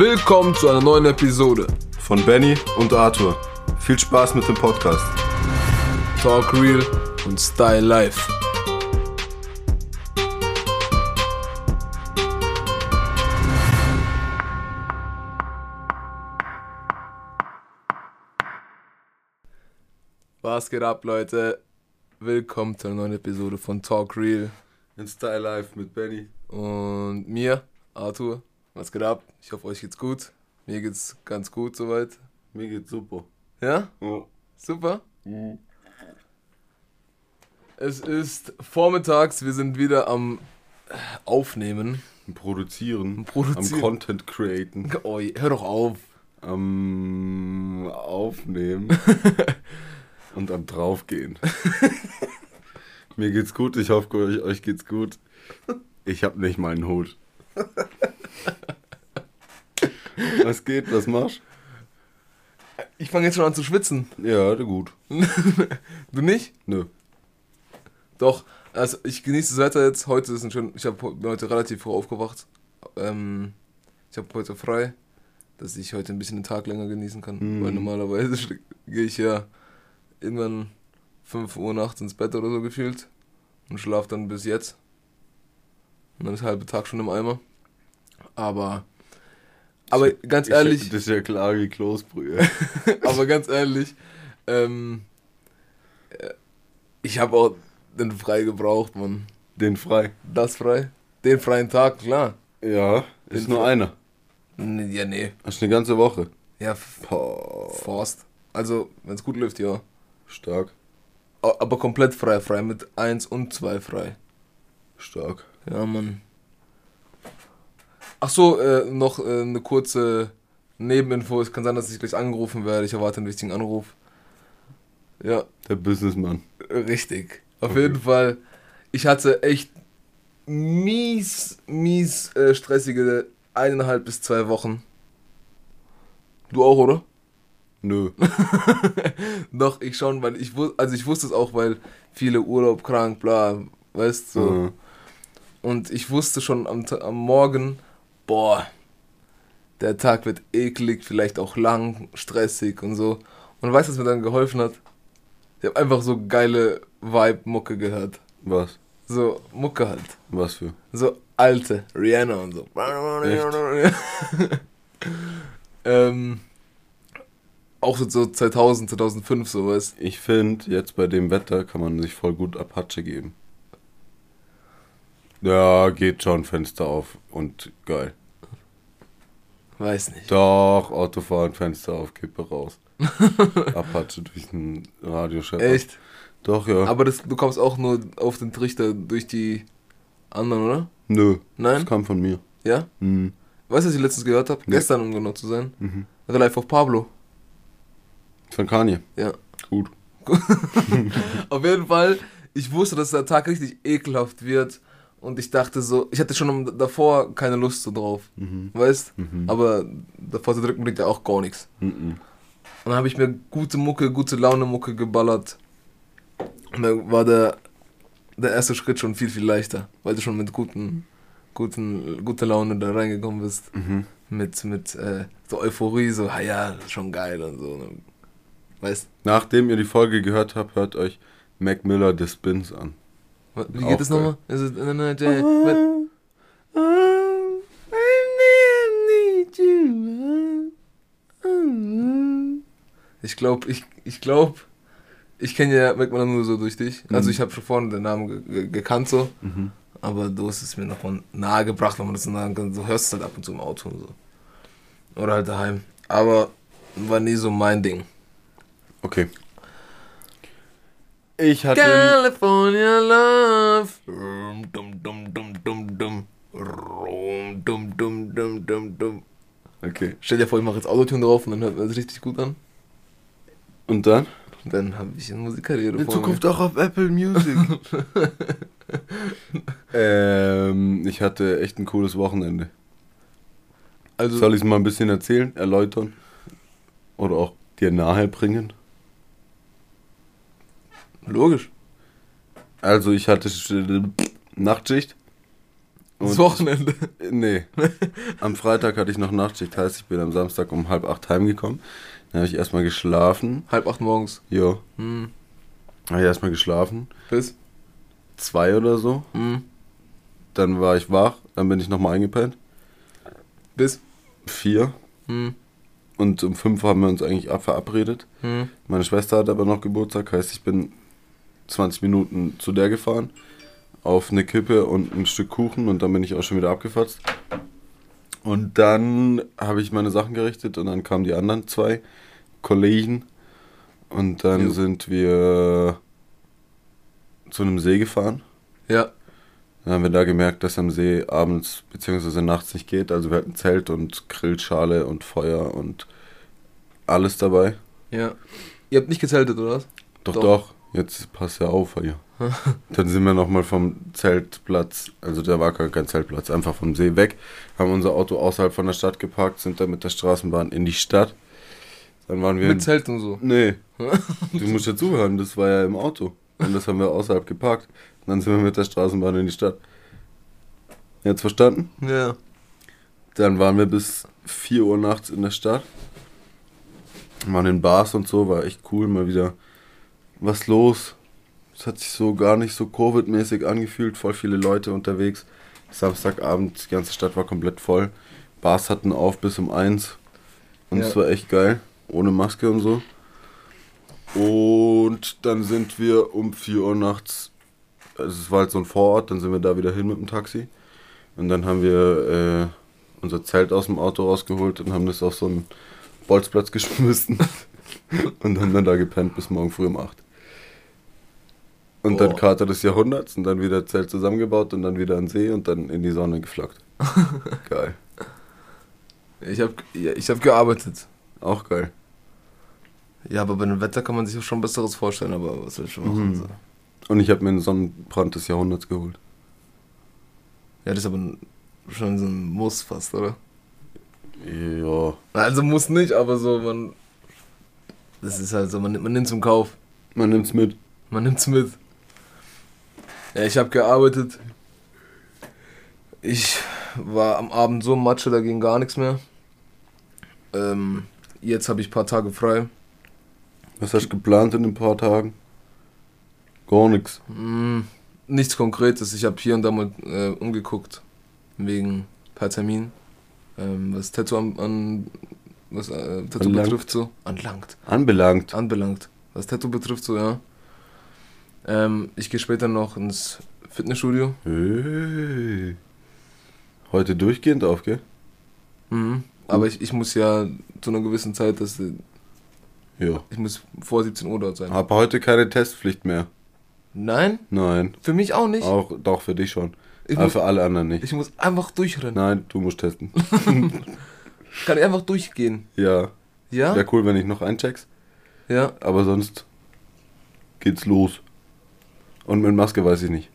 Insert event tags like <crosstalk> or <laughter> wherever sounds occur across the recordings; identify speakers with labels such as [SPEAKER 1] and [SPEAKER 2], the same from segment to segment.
[SPEAKER 1] Willkommen zu einer neuen Episode
[SPEAKER 2] von Benny und Arthur. Viel Spaß mit dem Podcast.
[SPEAKER 1] Talk Real und Style Life. Was geht ab, Leute? Willkommen zu einer neuen Episode von Talk Real
[SPEAKER 2] In Style Life mit Benny.
[SPEAKER 1] und mir, Arthur. Was geht ab? Ich hoffe, euch geht's gut. Mir geht's ganz gut soweit.
[SPEAKER 2] Mir geht's super.
[SPEAKER 1] Ja?
[SPEAKER 2] Ja.
[SPEAKER 1] Super. Es ist vormittags, wir sind wieder am Aufnehmen.
[SPEAKER 2] Am Produzieren,
[SPEAKER 1] Am Produzieren.
[SPEAKER 2] am Content createn, <laughs>
[SPEAKER 1] Oh, hör doch auf.
[SPEAKER 2] am Aufnehmen <laughs> und am Draufgehen. <laughs> Mir geht's gut, ich hoffe, euch, euch geht's gut. Ich hab nicht meinen Hut. <laughs> Was geht, was machst
[SPEAKER 1] Ich fange jetzt schon an zu schwitzen.
[SPEAKER 2] Ja, gut. <laughs>
[SPEAKER 1] Du nicht?
[SPEAKER 2] Nö.
[SPEAKER 1] Doch. Also ich genieße das Wetter jetzt. Heute ist ein schön. Ich habe heute relativ früh aufgewacht. Ähm, ich habe heute frei, dass ich heute ein bisschen den Tag länger genießen kann.
[SPEAKER 2] Mhm.
[SPEAKER 1] Weil normalerweise <laughs> gehe ich ja irgendwann 5 Uhr nachts ins Bett oder so gefühlt und schlafe dann bis jetzt. Und dann ist der halbe Tag schon im Eimer. Aber aber ganz ehrlich,
[SPEAKER 2] Ich, das ist ja klar wie Kloßbrühe. <laughs>
[SPEAKER 1] aber ganz ehrlich, ähm, äh, ich habe auch den frei gebraucht, Mann.
[SPEAKER 2] Den frei.
[SPEAKER 1] Das frei? Den freien Tag, klar.
[SPEAKER 2] Ja, ist
[SPEAKER 1] Den
[SPEAKER 2] nur
[SPEAKER 1] frei-
[SPEAKER 2] einer.
[SPEAKER 1] Ja, nee.
[SPEAKER 2] Hast eine ganze Woche.
[SPEAKER 1] Ja, Forst. Also, wenn es gut läuft, ja.
[SPEAKER 2] stark,
[SPEAKER 1] Aber komplett frei, frei mit 1 und 2 frei.
[SPEAKER 2] stark.
[SPEAKER 1] Ja, Mann. Ach so, äh, noch äh, eine kurze Nebeninfo. Es kann sein, dass ich gleich angerufen werde. Ich erwarte einen wichtigen Anruf. Ja,
[SPEAKER 2] Der Businessman.
[SPEAKER 1] Richtig. Auf
[SPEAKER 2] Okay.
[SPEAKER 1] jeden Fall. Ich hatte echt mies, mies äh, stressige eineinhalb bis zwei Wochen. Du auch, oder?
[SPEAKER 2] Nö. <laughs>
[SPEAKER 1] Doch, ich schon, weil ich wusste, also ich wusste es auch, weil viele Urlaub, krank, bla, weißt du. So.
[SPEAKER 2] Mhm.
[SPEAKER 1] Und ich wusste schon am, am Morgen, boah, der Tag wird eklig, vielleicht auch lang, stressig und so. Und weißt du, was mir dann geholfen hat? Ich habe einfach so geile Vibe-Mucke gehört.
[SPEAKER 2] Was?
[SPEAKER 1] So, Mucke halt.
[SPEAKER 2] Was für?
[SPEAKER 1] So alte, Rihanna und so. <laughs> ähm, auch so, so 2000, 2005 sowas.
[SPEAKER 2] Ich finde, jetzt bei dem Wetter kann man sich voll gut Apache geben. Ja, geht schon, Fenster auf und geil.
[SPEAKER 1] Weiß nicht.
[SPEAKER 2] Doch, Autofahren, Fenster auf, Kippe raus. <laughs> Apache durch den Radiochef.
[SPEAKER 1] Echt?
[SPEAKER 2] Doch, ja.
[SPEAKER 1] Aber das, du kommst auch nur auf den Trichter durch die anderen, oder?
[SPEAKER 2] Nö,
[SPEAKER 1] Nein?
[SPEAKER 2] das kam von mir.
[SPEAKER 1] Ja?
[SPEAKER 2] Mhm.
[SPEAKER 1] Weißt du, was ich letztens gehört habe?
[SPEAKER 2] Nee.
[SPEAKER 1] Gestern, um genau zu sein.
[SPEAKER 2] Mhm.
[SPEAKER 1] Relief auf Pablo.
[SPEAKER 2] Von Kanye.
[SPEAKER 1] Ja.
[SPEAKER 2] Gut. <laughs>
[SPEAKER 1] Auf jeden Fall, ich wusste, dass der Tag richtig ekelhaft wird. Und ich dachte so, ich hatte schon davor keine Lust so drauf.
[SPEAKER 2] Mhm.
[SPEAKER 1] Weißt?
[SPEAKER 2] Mhm.
[SPEAKER 1] Aber davor zu drücken bringt ja auch gar nichts.
[SPEAKER 2] Mhm.
[SPEAKER 1] Und dann habe ich mir gute Mucke, gute Laune Mucke geballert. Und dann war der, der erste Schritt schon viel, viel leichter. Weil du schon mit guten, guten, guter Laune da reingekommen bist.
[SPEAKER 2] Mhm.
[SPEAKER 1] Mit, mit äh, so Euphorie, so, ah ja, schon geil und so. Weißt
[SPEAKER 2] Nachdem ihr die Folge gehört habt, hört euch Mac Miller The Spins an.
[SPEAKER 1] Wie
[SPEAKER 2] Auch
[SPEAKER 1] geht es
[SPEAKER 2] geil.
[SPEAKER 1] nochmal? Na, na, Jay- mit- Ich glaube, ich, ich glaube, ich kenne ja Mac nur so durch dich. Also
[SPEAKER 2] Mhm.
[SPEAKER 1] ich habe schon vorhin den Namen ge ge gekannt so,
[SPEAKER 2] Mhm.
[SPEAKER 1] aber du hast es mir nochmal nahe gebracht, wenn man das nahe kann. Du hörst es halt ab und zu im Auto und so. Oder halt daheim. Aber war nie so mein Ding.
[SPEAKER 2] Okay. Ich hatte.
[SPEAKER 1] California Love. Rum, Dum, dum, dum, dum, dum. Rum, Dum, dum, dum, dum, dum.
[SPEAKER 2] Okay.
[SPEAKER 1] Stell dir vor, ich mache jetzt Autotune drauf und dann hört man es richtig gut an.
[SPEAKER 2] Und dann?
[SPEAKER 1] Und dann habe ich eine Musikkarriere
[SPEAKER 2] In
[SPEAKER 1] vor
[SPEAKER 2] Zukunft auch auf Apple Music. <laughs> <laughs> ähm, ich hatte echt ein cooles Wochenende.
[SPEAKER 1] mir. Also,
[SPEAKER 2] Soll ich es mal ein bisschen erzählen, erläutern? Oder auch dir nahe bringen?
[SPEAKER 1] Logisch.
[SPEAKER 2] Also ich hatte Sch- Nachtschicht
[SPEAKER 1] Das Wochenende.
[SPEAKER 2] Nee. am Freitag hatte ich noch Nachtschicht, heißt ich bin am Samstag um halb acht heimgekommen. Dann habe ich erstmal geschlafen.
[SPEAKER 1] Halb acht morgens.
[SPEAKER 2] Jo.
[SPEAKER 1] Hm.
[SPEAKER 2] Habe ich erstmal geschlafen.
[SPEAKER 1] Bis?
[SPEAKER 2] Zwei oder so.
[SPEAKER 1] Hm.
[SPEAKER 2] Dann war ich wach, dann bin ich nochmal eingepennt.
[SPEAKER 1] Bis?
[SPEAKER 2] Vier.
[SPEAKER 1] Hm.
[SPEAKER 2] Und um fünf haben wir uns eigentlich ab- verabredet.
[SPEAKER 1] Hm.
[SPEAKER 2] Meine Schwester hat aber noch Geburtstag, heißt ich bin 20 Minuten zu der gefahren. Auf eine Kippe und ein Stück Kuchen und dann bin ich auch schon wieder abgefatzt. Und dann habe ich meine Sachen gerichtet und dann kamen die anderen zwei Kollegen. Und dann
[SPEAKER 1] Jo.
[SPEAKER 2] sind wir zu einem See gefahren.
[SPEAKER 1] Ja.
[SPEAKER 2] Dann haben wir da gemerkt, dass am See abends bzw. nachts nicht geht. Also wir hatten Zelt und Grillschale und Feuer und alles dabei.
[SPEAKER 1] Ja. Ihr habt nicht gezeltet, oder was?
[SPEAKER 2] Doch,
[SPEAKER 1] Doch.
[SPEAKER 2] doch, jetzt pass ja auf hier. <laughs> Dann sind wir nochmal vom Zeltplatz, also da war gar kein Zeltplatz, einfach vom See weg, haben unser Auto außerhalb von der Stadt geparkt, sind dann mit der Straßenbahn in die Stadt. Dann waren wir.
[SPEAKER 1] Mit Zelt und so.
[SPEAKER 2] nee, <laughs> du musst ja zuhören, das war ja im Auto. Und das haben wir außerhalb geparkt. Und dann sind wir mit der Straßenbahn in die Stadt. Jetzt verstanden?
[SPEAKER 1] Ja.
[SPEAKER 2] Dann waren wir bis 4 Uhr nachts in der Stadt. Waren in Bars und so, war echt cool, mal wieder was los. Es hat sich so gar nicht so Covid-mäßig angefühlt, voll viele Leute unterwegs. Samstagabend, die ganze Stadt war komplett voll. Bars hatten auf bis um 1. Und
[SPEAKER 1] Ja.
[SPEAKER 2] es war echt geil, ohne Maske und so. Und dann sind wir um 4 Uhr nachts, also es war halt so ein Vorort, dann sind wir da wieder hin mit dem Taxi. Und dann haben wir äh, unser Zelt aus dem Auto rausgeholt und haben das auf so einen Bolzplatz <laughs> geschmissen. und haben dann da gepennt bis morgen früh um 8. Und dann
[SPEAKER 1] Boah.
[SPEAKER 2] Kater des Jahrhunderts und dann wieder Zelt zusammengebaut und dann wieder an See und dann in die Sonne geflockt. <laughs> geil.
[SPEAKER 1] Ich hab, ja, ich hab gearbeitet.
[SPEAKER 2] Auch geil.
[SPEAKER 1] Ja, aber bei dem Wetter kann man sich auch schon Besseres vorstellen, aber was soll ich schon machen?
[SPEAKER 2] Mhm.
[SPEAKER 1] So.
[SPEAKER 2] Und ich habe mir einen Sonnenbrand des Jahrhunderts geholt.
[SPEAKER 1] Ja, das ist aber schon so ein Muss fast, oder?
[SPEAKER 2] Ja.
[SPEAKER 1] Also muss nicht, aber so, man. Das ist halt so, man, nimmt- man nimmt es im Kauf.
[SPEAKER 2] Man nimmt's mit.
[SPEAKER 1] Man nimmt's mit. Ja, ich habe gearbeitet. Ich war am Abend so Matsche, da ging gar nichts mehr. Ähm, jetzt habe ich ein paar Tage frei.
[SPEAKER 2] Was hast du geplant in ein paar Tagen? Gar nichts.
[SPEAKER 1] Hm, nichts Konkretes. Ich habe hier und da mal äh, umgeguckt. Wegen per Termin. Ähm, was Tattoo an, an was äh, Tattoo
[SPEAKER 2] Anlangt.
[SPEAKER 1] betrifft so. Anlangt.
[SPEAKER 2] Anbelangt.
[SPEAKER 1] Anbelangt. Was Tattoo betrifft so, ja. Ähm, ich gehe später noch ins Fitnessstudio.
[SPEAKER 2] Hey. Heute durchgehend auf, gell?
[SPEAKER 1] Mhm. Aber ich, ich muss ja zu einer gewissen Zeit, dass
[SPEAKER 2] Ja.
[SPEAKER 1] ich muss vor 17 Uhr dort sein.
[SPEAKER 2] Hab heute keine Testpflicht mehr.
[SPEAKER 1] Nein,
[SPEAKER 2] Nein.
[SPEAKER 1] für mich auch nicht.
[SPEAKER 2] Auch doch für dich schon.
[SPEAKER 1] Ich
[SPEAKER 2] Aber
[SPEAKER 1] muss,
[SPEAKER 2] für alle anderen nicht.
[SPEAKER 1] ich muss einfach durchrennen.
[SPEAKER 2] Nein, du musst testen. <laughs> <laughs>
[SPEAKER 1] Kann ich einfach durchgehen.
[SPEAKER 2] ja.
[SPEAKER 1] Ja?
[SPEAKER 2] Wäre cool, wenn ich noch eincheckst.
[SPEAKER 1] Ja.
[SPEAKER 2] Aber sonst geht's los. Und mit Maske weiß ich nicht.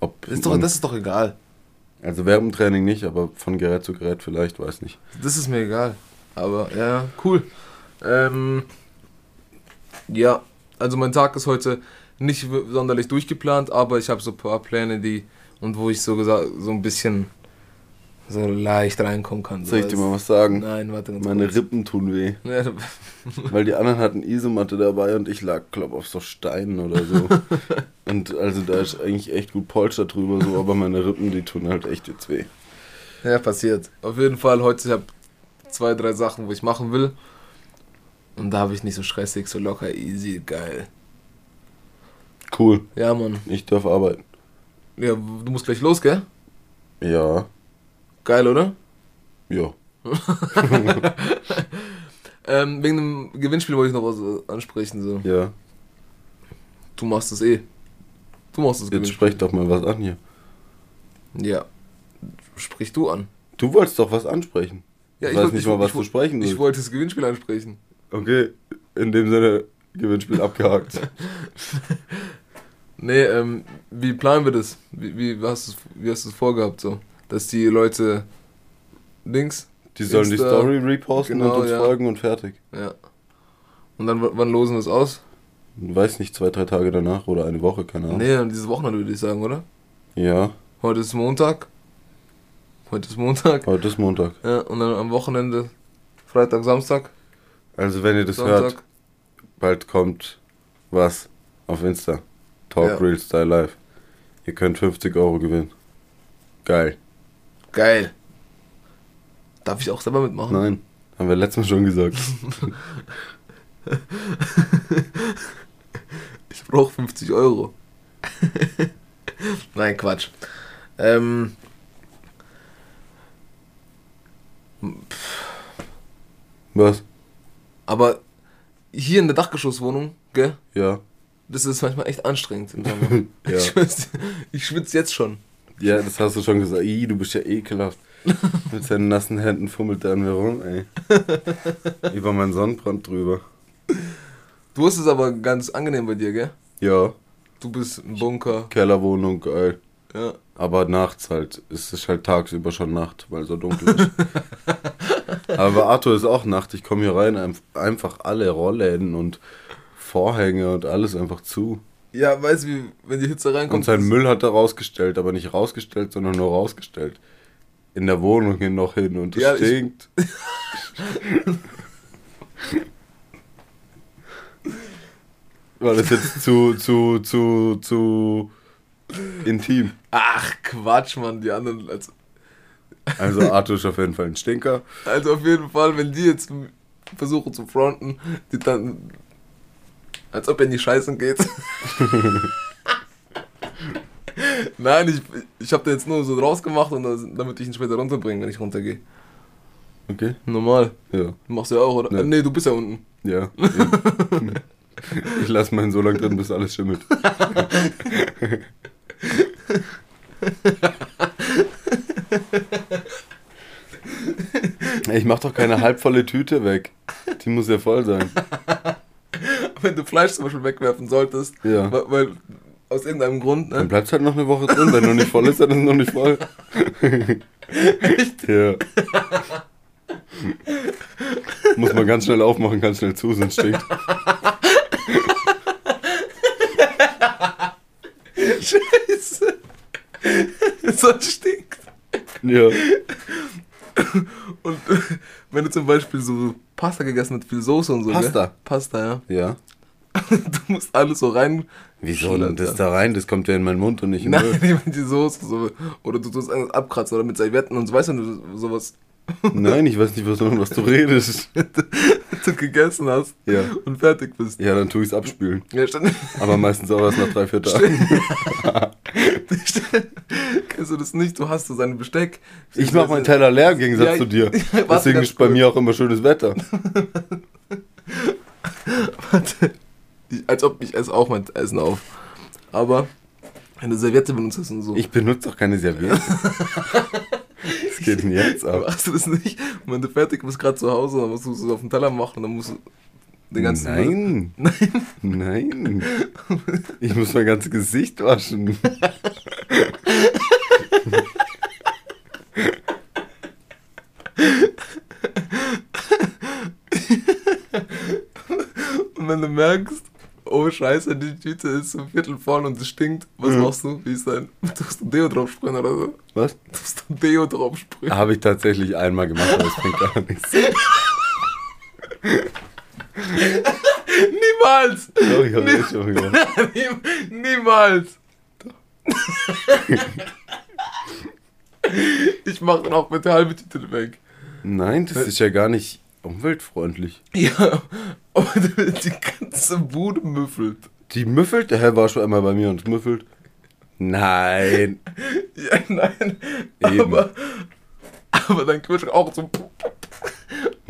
[SPEAKER 2] Ob
[SPEAKER 1] Ist doch, das ist doch egal.
[SPEAKER 2] also Werbentraining nicht, aber von Gerät zu Gerät vielleicht, weiß nicht.
[SPEAKER 1] Das ist mir egal. Aber ja, cool. Ähm, ja, also mein Tag ist heute nicht sonderlich durchgeplant, aber ich habe so ein paar Pläne, die und wo ich so gesagt so ein bisschen so leicht reinkommen kann. So
[SPEAKER 2] Soll ich dir mal was sagen?
[SPEAKER 1] Nein, warte ganz
[SPEAKER 2] Meine
[SPEAKER 1] kurz.
[SPEAKER 2] Rippen tun weh. <laughs>
[SPEAKER 1] Ja,
[SPEAKER 2] Weil die anderen hatten Isomatte dabei und ich lag, glaub, auf so Steinen oder so. <laughs> und also da ist eigentlich echt gut Polster drüber, so, aber meine Rippen, die tun halt echt jetzt weh.
[SPEAKER 1] ja, passiert. Auf jeden Fall heute, ich habe zwei, drei Sachen, wo ich machen will. Und da habe ich nicht so stressig, so locker, easy, geil.
[SPEAKER 2] Cool,
[SPEAKER 1] Ja, Mann.
[SPEAKER 2] ich darf arbeiten.
[SPEAKER 1] Ja, du musst gleich los, gell?
[SPEAKER 2] Ja,
[SPEAKER 1] Geil, oder?
[SPEAKER 2] ja. <laughs>
[SPEAKER 1] Ähm, wegen dem Gewinnspiel wollte ich noch was äh, ansprechen. So.
[SPEAKER 2] Ja,
[SPEAKER 1] Du machst es eh. Du machst das
[SPEAKER 2] jetzt sprech doch mal was an hier.
[SPEAKER 1] Ja. Sprich du an.
[SPEAKER 2] Du wolltest doch was ansprechen.
[SPEAKER 1] Ja,
[SPEAKER 2] ich weiß
[SPEAKER 1] wollt-
[SPEAKER 2] nicht mal, was
[SPEAKER 1] ich,
[SPEAKER 2] du
[SPEAKER 1] wollt-
[SPEAKER 2] sprechen
[SPEAKER 1] Ich
[SPEAKER 2] willst.
[SPEAKER 1] wollte das Gewinnspiel ansprechen.
[SPEAKER 2] Okay, in dem Sinne, Gewinnspiel <laughs> abgehakt.
[SPEAKER 1] Nee, ähm, wie planen wir das? Wie, wie, hast wie hast du es vorgehabt so? Dass die Leute links,
[SPEAKER 2] Die sollen die
[SPEAKER 1] Insta,
[SPEAKER 2] Story reposten
[SPEAKER 1] genau,
[SPEAKER 2] und uns
[SPEAKER 1] ja.
[SPEAKER 2] folgen und fertig.
[SPEAKER 1] ja. Und dann wann losen wir es aus?
[SPEAKER 2] Weiß nicht, zwei, drei Tage danach oder eine Woche, keine Ahnung.
[SPEAKER 1] Nee, dann dieses Wochenende würde ich sagen, oder?
[SPEAKER 2] Ja,
[SPEAKER 1] Heute ist Montag. Heute ist Montag.
[SPEAKER 2] Heute ist Montag.
[SPEAKER 1] Ja, und dann am Wochenende, Freitag, Samstag.
[SPEAKER 2] Also wenn ihr das
[SPEAKER 1] Sonntag.
[SPEAKER 2] hört, bald kommt was auf Insta. Talk
[SPEAKER 1] Ja.
[SPEAKER 2] Real Style Live. Ihr könnt 50 Euro gewinnen. Geil.
[SPEAKER 1] Geil. Darf ich auch selber mitmachen?
[SPEAKER 2] Nein, haben wir letztes Mal schon gesagt. <laughs>
[SPEAKER 1] Ich brauche 50 Euro. <laughs> Nein, Quatsch. Ähm,
[SPEAKER 2] Was?
[SPEAKER 1] aber hier in der Dachgeschosswohnung, gell?
[SPEAKER 2] Ja.
[SPEAKER 1] Das ist manchmal echt anstrengend. <laughs>
[SPEAKER 2] Ja.
[SPEAKER 1] Ich schwitze schwitz jetzt schon.
[SPEAKER 2] Ja, das hast du schon gesagt. Ih, du bist ja ekelhaft. <laughs> Mit seinen nassen Händen fummelt er an mir rum, ey. <laughs> Über meinen Sonnenbrand drüber.
[SPEAKER 1] Du hast es aber ganz angenehm bei dir, gell?
[SPEAKER 2] Ja,
[SPEAKER 1] Du bist im Bunker.
[SPEAKER 2] Kellerwohnung, geil.
[SPEAKER 1] Ja.
[SPEAKER 2] Aber nachts halt. Es ist halt tagsüber schon Nacht, weil so dunkel ist. <laughs> Aber Arthur ist auch Nacht. Ich komme hier rein, einf- einfach alle Rollläden und Vorhänge und alles einfach zu.
[SPEAKER 1] Ja, weißt du, wie, wenn die Hitze reinkommt.
[SPEAKER 2] Und sein Müll hat er rausgestellt, aber nicht rausgestellt, sondern nur rausgestellt. In der Wohnung hier noch hin und es
[SPEAKER 1] Ja,
[SPEAKER 2] stinkt. <laughs> War das jetzt zu, zu, zu, zu intim?
[SPEAKER 1] Ach, Quatsch, Mann. Die anderen. Also,
[SPEAKER 2] Also Arthur ist auf jeden Fall ein Stinker.
[SPEAKER 1] also auf jeden Fall, wenn die jetzt versuchen zu fronten, die dann. Als ob er in die Scheißen geht. Nein, ich, ich habe da jetzt nur so draus gemacht, und das, damit ich ihn später runterbringe, wenn ich runtergehe.
[SPEAKER 2] Okay?
[SPEAKER 1] Normal.
[SPEAKER 2] Ja.
[SPEAKER 1] Du machst ja auch, oder?
[SPEAKER 2] Ja.
[SPEAKER 1] Äh, nee, du bist ja unten.
[SPEAKER 2] Ja. <laughs> Ich lasse meinen so lange drin, bis alles schimmelt. <laughs> Ich mach doch keine halbvolle Tüte weg. Die muss ja voll sein. <laughs>
[SPEAKER 1] Wenn du Fleisch zum Beispiel wegwerfen solltest,
[SPEAKER 2] Ja.
[SPEAKER 1] weil, weil aus irgendeinem Grund,
[SPEAKER 2] Dann
[SPEAKER 1] ne?
[SPEAKER 2] bleibt halt noch eine Woche drin. Wenn noch nicht voll ist, dann ist es noch nicht voll.
[SPEAKER 1] Echt?
[SPEAKER 2] Ja. Muss man ganz schnell aufmachen, ganz schnell zu, sonst stinkt. <laughs>
[SPEAKER 1] Scheiße. <laughs> So stinkt.
[SPEAKER 2] Ja. <laughs>
[SPEAKER 1] Und äh, wenn du zum Beispiel so Pasta gegessen mit viel Soße und so,
[SPEAKER 2] Pasta?
[SPEAKER 1] Gell? Pasta, ja.
[SPEAKER 2] Ja. <laughs>
[SPEAKER 1] Du musst alles so rein.
[SPEAKER 2] Wieso denn das da rein? Das kommt ja in meinen Mund und nicht in den
[SPEAKER 1] Nein, ich meine die Soße. So. Oder du tust alles abkratzen oder mit Servietten und so, weißt du, sowas <laughs>
[SPEAKER 2] Nein, ich weiß nicht, was, was du redest.
[SPEAKER 1] du gegessen hast
[SPEAKER 2] Ja.
[SPEAKER 1] und fertig bist.
[SPEAKER 2] Ja, dann tu ich's abspülen.
[SPEAKER 1] Ja, stimmt.
[SPEAKER 2] Aber meistens auch erst nach drei, vier Tagen. <laughs>
[SPEAKER 1] Kennst du das nicht? Du hast so sein Besteck.
[SPEAKER 2] Ich mach meinen Teller leer im Gegensatz
[SPEAKER 1] Ja,
[SPEAKER 2] zu dir. <laughs>
[SPEAKER 1] ja,
[SPEAKER 2] Deswegen ist bei mir auch immer schönes Wetter. <laughs>
[SPEAKER 1] Warte. Ich, als ob ich esse auch mein Essen auf. Aber eine Serviette benutzt hast und so.
[SPEAKER 2] Ich benutze doch keine Serviette. Was geht denn jetzt ab?
[SPEAKER 1] Machst du das nicht? Wenn du fertig bist, gerade zu Hause, dann musst du es auf den Teller machen dann musst du den ganzen.
[SPEAKER 2] Nein.
[SPEAKER 1] Nein. <laughs>
[SPEAKER 2] Nein. Ich muss mein ganzes Gesicht waschen.
[SPEAKER 1] Und wenn du merkst, oh Scheiße, die Tüte ist so viertel voll und es stinkt, was
[SPEAKER 2] Mhm.
[SPEAKER 1] machst du? Wie ist dein. Tust du Deo drauf sprühen oder so?
[SPEAKER 2] Was?
[SPEAKER 1] Tust du Deo drauf sprühen?
[SPEAKER 2] Habe ich tatsächlich einmal gemacht, aber es bringt gar nichts. <laughs> <laughs>
[SPEAKER 1] Niemals!
[SPEAKER 2] Doch, ich habe das schon gemacht. <laughs>
[SPEAKER 1] Nie- Niemals! ich mach dann auch mit der halben Tüte weg.
[SPEAKER 2] Nein, das ist ja gar nicht umweltfreundlich.
[SPEAKER 1] Ja, aber <laughs> die ganze Bude müffelt.
[SPEAKER 2] Die müffelt? Der Herr war schon einmal bei mir und müffelt. Nein.
[SPEAKER 1] Ja, nein.
[SPEAKER 2] Eben.
[SPEAKER 1] Aber, aber dein Kühlschrank auch so.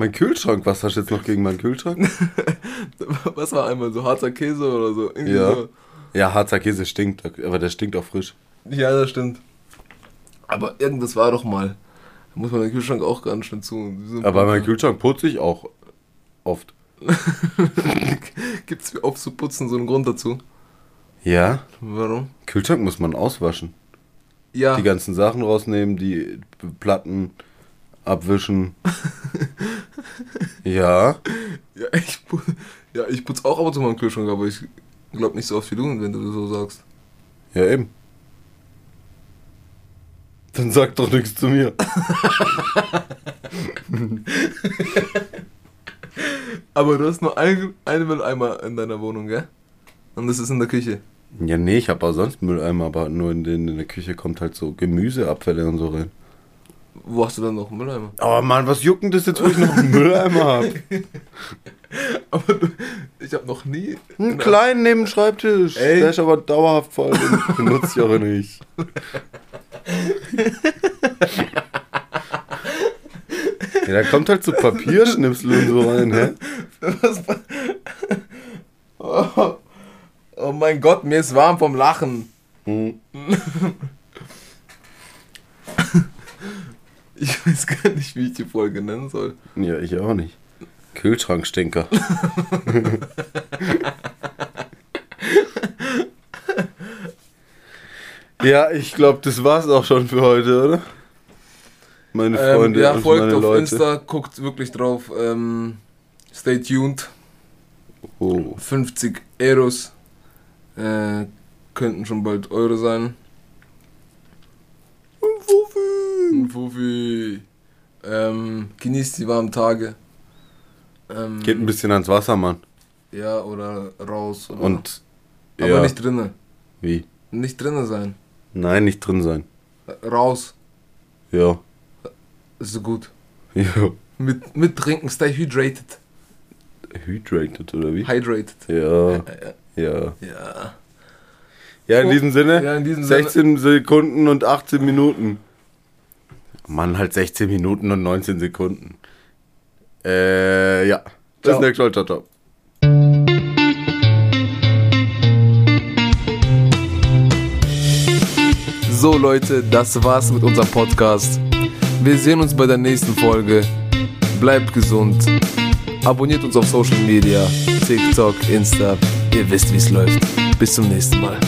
[SPEAKER 2] Mein Kühlschrank, was hast du jetzt noch gegen meinen Kühlschrank? <laughs>
[SPEAKER 1] Was war einmal so harter Käse oder so? Irgendwie
[SPEAKER 2] Ja.
[SPEAKER 1] so.
[SPEAKER 2] Ja, Harzer Käse stinkt, aber der stinkt auch frisch.
[SPEAKER 1] Ja, das stimmt. Aber irgendwas war doch mal. Da muss man den Kühlschrank auch ganz schön zu.
[SPEAKER 2] Aber mein Kühlschrank putze ich auch oft. <laughs>
[SPEAKER 1] Gibt es wie aufzuputzen so einen Grund dazu?
[SPEAKER 2] Ja,
[SPEAKER 1] Warum?
[SPEAKER 2] Kühlschrank muss man auswaschen.
[SPEAKER 1] Ja.
[SPEAKER 2] Die ganzen Sachen rausnehmen, die Platten abwischen. <laughs> ja,
[SPEAKER 1] Ja, ich, ja, ich putze auch ab und zu meinen Kühlschrank, aber ich glaube nicht so oft wie du, wenn du das so sagst.
[SPEAKER 2] ja eben. Dann sag doch nichts zu mir. <laughs>
[SPEAKER 1] Aber du hast nur ein, einen Mülleimer in deiner Wohnung, gell? Und das ist in der Küche.
[SPEAKER 2] Ja, nee, ich habe auch sonst Mülleimer, aber nur in, den, in der Küche kommt halt so Gemüseabfälle und so rein.
[SPEAKER 1] Wo hast du dann noch einen Mülleimer?
[SPEAKER 2] Aber Mann, was juckt denn das jetzt, wo ich noch einen Mülleimer habe? <laughs>
[SPEAKER 1] Aber du, ich habe noch nie.
[SPEAKER 2] Einen kleinen neben dem Schreibtisch.
[SPEAKER 1] Ey.
[SPEAKER 2] Der ist aber dauerhaft voll, den <laughs> benutze ich auch nicht. Ja, da kommt halt so Papierschnipsel und so rein, hä?
[SPEAKER 1] Was? <laughs> Oh, oh mein Gott, mir ist warm vom Lachen.
[SPEAKER 2] Hm.
[SPEAKER 1] Ich weiß gar nicht, wie ich die Folge nennen soll.
[SPEAKER 2] Ja, ich auch nicht. Kühlschrankstinker. <laughs> ja, ich glaube, das war's auch schon für heute, oder? Meine
[SPEAKER 1] Ähm,
[SPEAKER 2] Freunde
[SPEAKER 1] ja,
[SPEAKER 2] und
[SPEAKER 1] folgt auf
[SPEAKER 2] Leute.
[SPEAKER 1] Insta, guckt wirklich drauf. Ähm, stay tuned.
[SPEAKER 2] Oh.
[SPEAKER 1] 50 Euros äh, könnten schon bald Euro sein. Ein Fuffi. Ähm, genießt die warmen Tage. Ähm,
[SPEAKER 2] Geht ein bisschen ans Wasser, Mann.
[SPEAKER 1] Ja, oder raus. Oder
[SPEAKER 2] Und
[SPEAKER 1] aber
[SPEAKER 2] ja,
[SPEAKER 1] nicht drinnen.
[SPEAKER 2] wie?
[SPEAKER 1] Nicht drinnen sein.
[SPEAKER 2] Nein, nicht drin sein.
[SPEAKER 1] Raus.
[SPEAKER 2] Ja.
[SPEAKER 1] Ist so gut. <laughs>
[SPEAKER 2] Ja.
[SPEAKER 1] Mit, mit trinken, stay hydrated.
[SPEAKER 2] Hydrated oder wie?
[SPEAKER 1] Hydrated.
[SPEAKER 2] Ja,
[SPEAKER 1] Ja.
[SPEAKER 2] ja.
[SPEAKER 1] ja.
[SPEAKER 2] In diesem Sinne,
[SPEAKER 1] Ja, in diesem Sinne.
[SPEAKER 2] 16 Sekunden und 18 Minuten. Mann, halt 16 Minuten und 19 Sekunden. Äh, ja. Bis
[SPEAKER 1] Ciao.
[SPEAKER 2] nächstes Mal. Ciao, ciao.
[SPEAKER 1] So Leute, das war's mit unserem Podcast. Wir sehen uns bei der nächsten Folge. Bleibt gesund. Abonniert uns auf Social Media, TikTok, Insta. Ihr wisst, wie's läuft. Bis zum nächsten Mal.